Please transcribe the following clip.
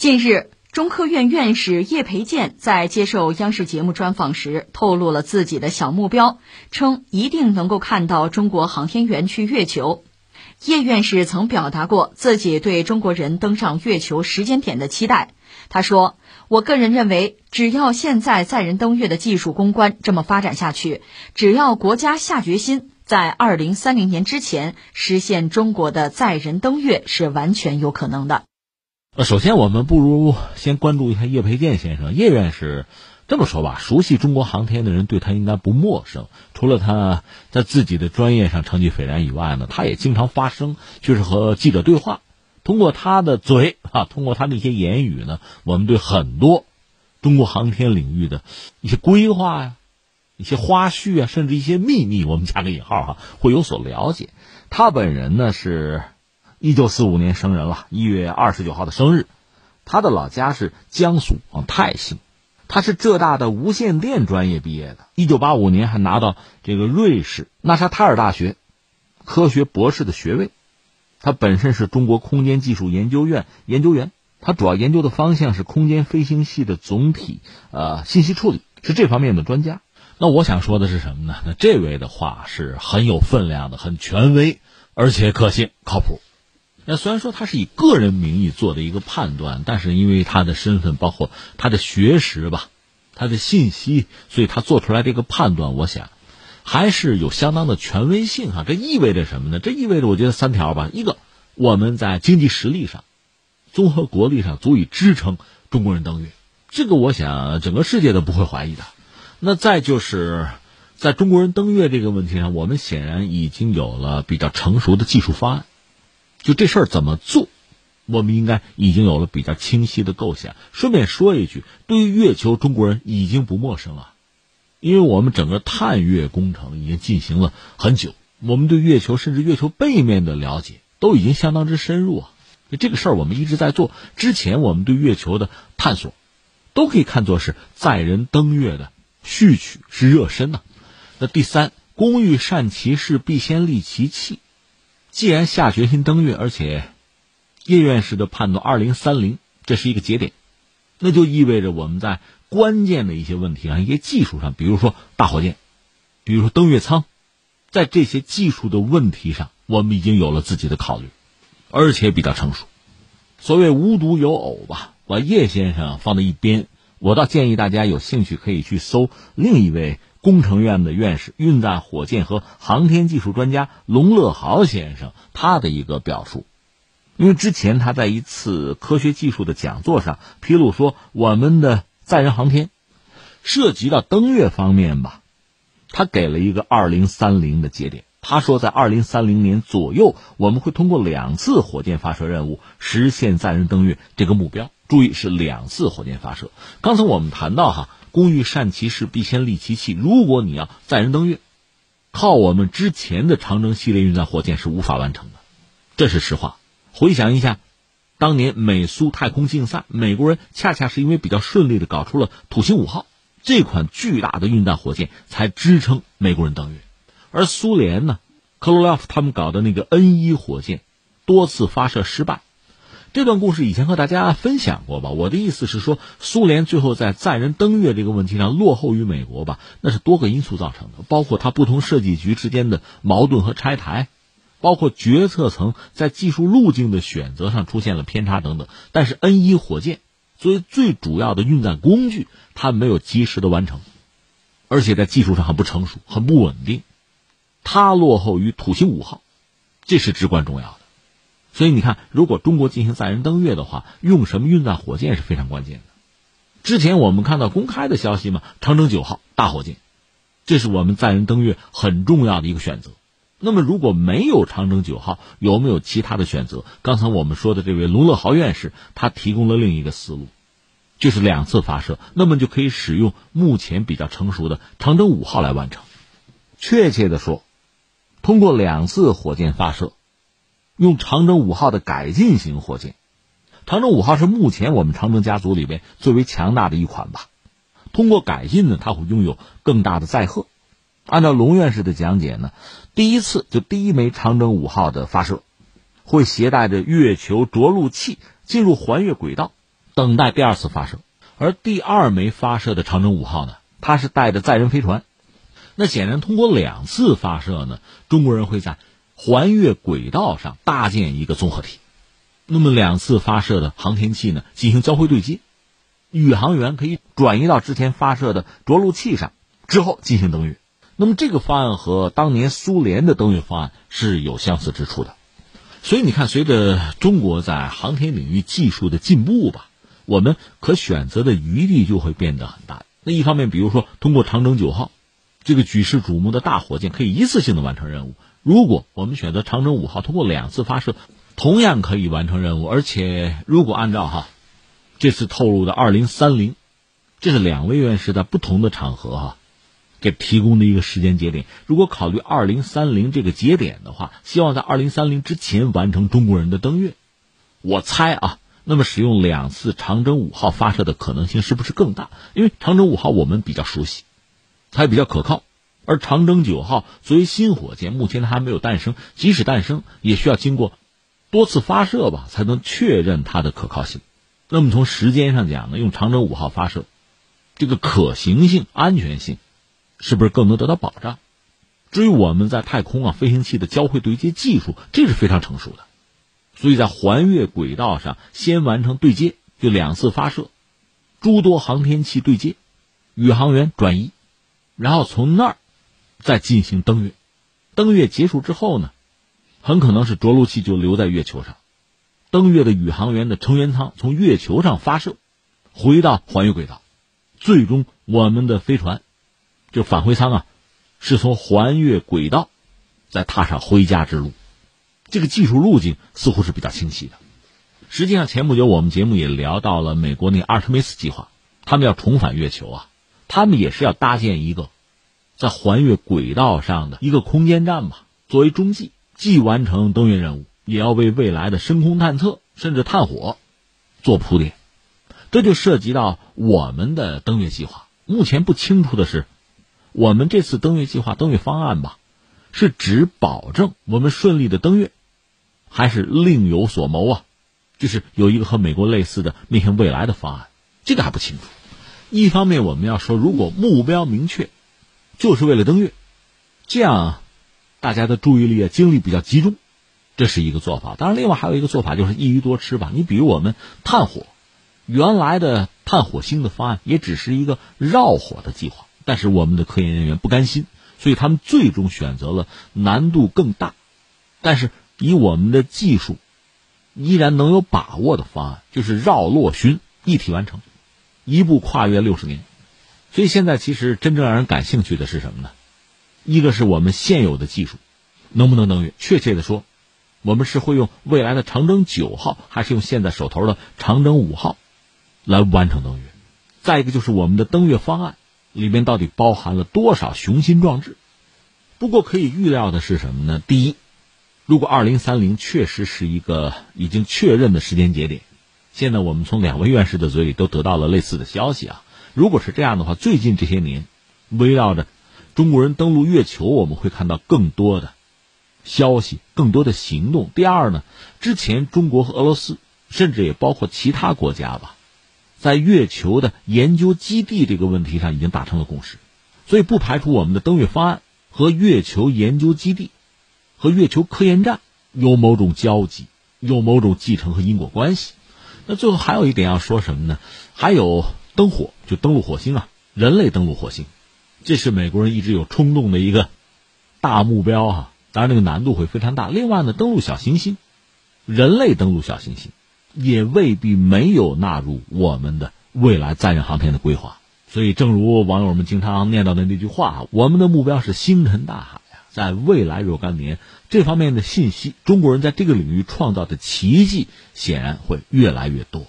近日，中科院院士叶培建在接受央视节目专访时透露了自己的小目标，称一定能够看到中国航天员去月球。叶院士曾表达过自己对中国人登上月球时间点的期待。他说：“我个人认为，只要现在载人登月的技术攻关这么发展下去，只要国家下决心，在二零三零年之前实现中国的载人登月是完全有可能的。”首先我们不如先关注一下叶培建先生。叶院士这么说吧，熟悉中国航天的人对他应该不陌生。除了他在自己的专业上成绩斐然以外呢，他也经常发声，就是和记者对话。通过他的嘴啊，通过他的一些言语呢，我们对很多中国航天领域的一些规划呀、一些花絮啊，甚至一些秘密，我们加个引号哈，会有所了解。他本人呢是。一九四五年生人了，一月二十九号的生日。他的老家是江苏啊泰兴，他是浙大的无线电专业毕业的。一九八五年还拿到这个瑞士纳沙泰尔大学科学博士的学位。他本身是中国空间技术研究院研究员，他主要研究的方向是空间飞行器的总体呃信息处理，是这方面的专家。那我想说的是什么呢？那这位的话是很有分量的，很权威，而且可信靠谱。那虽然说他是以个人名义做的一个判断，但是因为他的身份，包括他的学识吧，他的信息，所以他做出来这个判断，我想还是有相当的权威性哈。这意味着什么呢？这意味着我觉得三条吧：一个，我们在经济实力上、综合国力上足以支撑中国人登月，这个我想整个世界都不会怀疑的。那再就是在中国人登月这个问题上，我们显然已经有了比较成熟的技术方案。就这事儿怎么做，我们应该已经有了比较清晰的构想。顺便说一句，对于月球，中国人已经不陌生了，因为我们整个探月工程已经进行了很久，我们对月球甚至月球背面的了解都已经相当之深入啊。这个事儿我们一直在做。之前我们对月球的探索，都可以看作是载人登月的序曲，是热身呐。那第三，工欲善其事，必先利其器。既然下决心登月，而且叶院士的判断二零三零这是一个节点，那就意味着我们在关键的一些问题上、一些技术上，比如说大火箭，比如说登月舱，在这些技术的问题上，我们已经有了自己的考虑，而且比较成熟。所谓无独有偶吧，把叶先生放在一边，我倒建议大家有兴趣可以去搜另一位。工程院的院士、运载火箭和航天技术专家龙乐豪先生，他的一个表述，因为之前他在一次科学技术的讲座上披露说，我们的载人航天涉及到登月方面吧，他给了一个二零三零的节点。他说，在二零三零年左右，我们会通过两次火箭发射任务实现载人登月这个目标。注意，是两次火箭发射。刚才我们谈到哈。工欲善其事，必先利其器。如果你要载人登月，靠我们之前的长征系列运载火箭是无法完成的，这是实话。回想一下，当年美苏太空竞赛，美国人恰恰是因为比较顺利的搞出了土星五号这款巨大的运载火箭，才支撑美国人登月。而苏联呢，克罗廖夫他们搞的那个 N 一火箭，多次发射失败。这段故事以前和大家分享过吧？我的意思是说，苏联最后在载人登月这个问题上落后于美国吧，那是多个因素造成的，包括它不同设计局之间的矛盾和拆台，包括决策层在技术路径的选择上出现了偏差等等。但是 N 一火箭作为最主要的运载工具，它没有及时的完成，而且在技术上很不成熟、很不稳定，它落后于土星五号，这是至关重要的。所以你看，如果中国进行载人登月的话，用什么运载火箭是非常关键的。之前我们看到公开的消息嘛，长征九号大火箭，这是我们载人登月很重要的一个选择。那么如果没有长征九号，有没有其他的选择？刚才我们说的这位龙乐豪院士，他提供了另一个思路，就是两次发射，那么就可以使用目前比较成熟的长征五号来完成。确切的说，通过两次火箭发射。用长征五号的改进型火箭，长征五号是目前我们长征家族里边最为强大的一款吧。通过改进呢，它会拥有更大的载荷。按照龙院士的讲解呢，第一次就第一枚长征五号的发射，会携带着月球着陆器进入环月轨道，等待第二次发射。而第二枚发射的长征五号呢，它是带着载人飞船。那显然，通过两次发射呢，中国人会在环月轨道上搭建一个综合体。那么，两次发射的航天器呢，进行交会对接，宇航员可以转移到之前发射的着陆器上，之后进行登月。那么，这个方案和当年苏联的登月方案是有相似之处的。所以，你看，随着中国在航天领域技术的进步吧，我们可选择的余地就会变得很大。那一方面，比如说，通过长征九号。这个举世瞩目的大火箭可以一次性的完成任务。如果我们选择长征五号，通过两次发射，同样可以完成任务。而且，如果按照哈这次透露的二零三零，这是两位院士在不同的场合哈给提供的一个时间节点。如果考虑二零三零这个节点的话，希望在二零三零之前完成中国人的登月。我猜啊，那么使用两次长征五号发射的可能性是不是更大？因为长征五号我们比较熟悉。它比较可靠，而长征九号作为新火箭，目前它还没有诞生。即使诞生，也需要经过多次发射吧，才能确认它的可靠性。那么从时间上讲呢，用长征五号发射，这个可行性、安全性，是不是更能得到保障？至于我们在太空啊，飞行器的交会对接技术，这是非常成熟的。所以在环月轨道上先完成对接，就两次发射，诸多航天器对接，宇航员转移。然后从那儿再进行登月，登月结束之后呢，很可能是着陆器就留在月球上，登月的宇航员的成员舱从月球上发射，回到环月轨道，最终我们的飞船就返回舱啊，是从环月轨道再踏上回家之路，这个技术路径似乎是比较清晰的。实际上前不久我们节目也聊到了美国那阿特梅斯计划，他们要重返月球啊。他们也是要搭建一个在环月轨道上的一个空间站吧，作为中继，既完成登月任务，也要为未来的深空探测甚至探火做铺垫。这就涉及到我们的登月计划。目前不清楚的是，我们这次登月计划、登月方案吧，是只保证我们顺利的登月，还是另有所谋啊？就是有一个和美国类似的面向未来的方案，这个还不清楚。一方面，我们要说，如果目标明确，就是为了登月，这样大家的注意力啊、精力比较集中，这是一个做法。当然，另外还有一个做法就是一鱼多吃吧。你比如我们探火，原来的探火星的方案也只是一个绕火的计划，但是我们的科研人员不甘心，所以他们最终选择了难度更大，但是以我们的技术依然能有把握的方案，就是绕落巡一体完成。一步跨越六十年，所以现在其实真正让人感兴趣的是什么呢？一个是我们现有的技术能不能登月？确切的说，我们是会用未来的长征九号，还是用现在手头的长征五号来完成登月？再一个就是我们的登月方案里面到底包含了多少雄心壮志？不过可以预料的是什么呢？第一，如果二零三零确实是一个已经确认的时间节点。现在我们从两位院士的嘴里都得到了类似的消息啊。如果是这样的话，最近这些年，围绕着中国人登陆月球，我们会看到更多的消息、更多的行动。第二呢，之前中国和俄罗斯，甚至也包括其他国家吧，在月球的研究基地这个问题上已经达成了共识，所以不排除我们的登月方案和月球研究基地和月球科研站有某种交集，有某种继承和因果关系。那最后还有一点要说什么呢？还有登火，就登陆火星啊，人类登陆火星，这是美国人一直有冲动的一个大目标哈。当然，那个难度会非常大。另外呢，登陆小行星，人类登陆小行星，也未必没有纳入我们的未来载人航天的规划。所以，正如网友们经常念叨的那句话我们的目标是星辰大海，在未来若干年。这方面的信息，中国人在这个领域创造的奇迹显然会越来越多。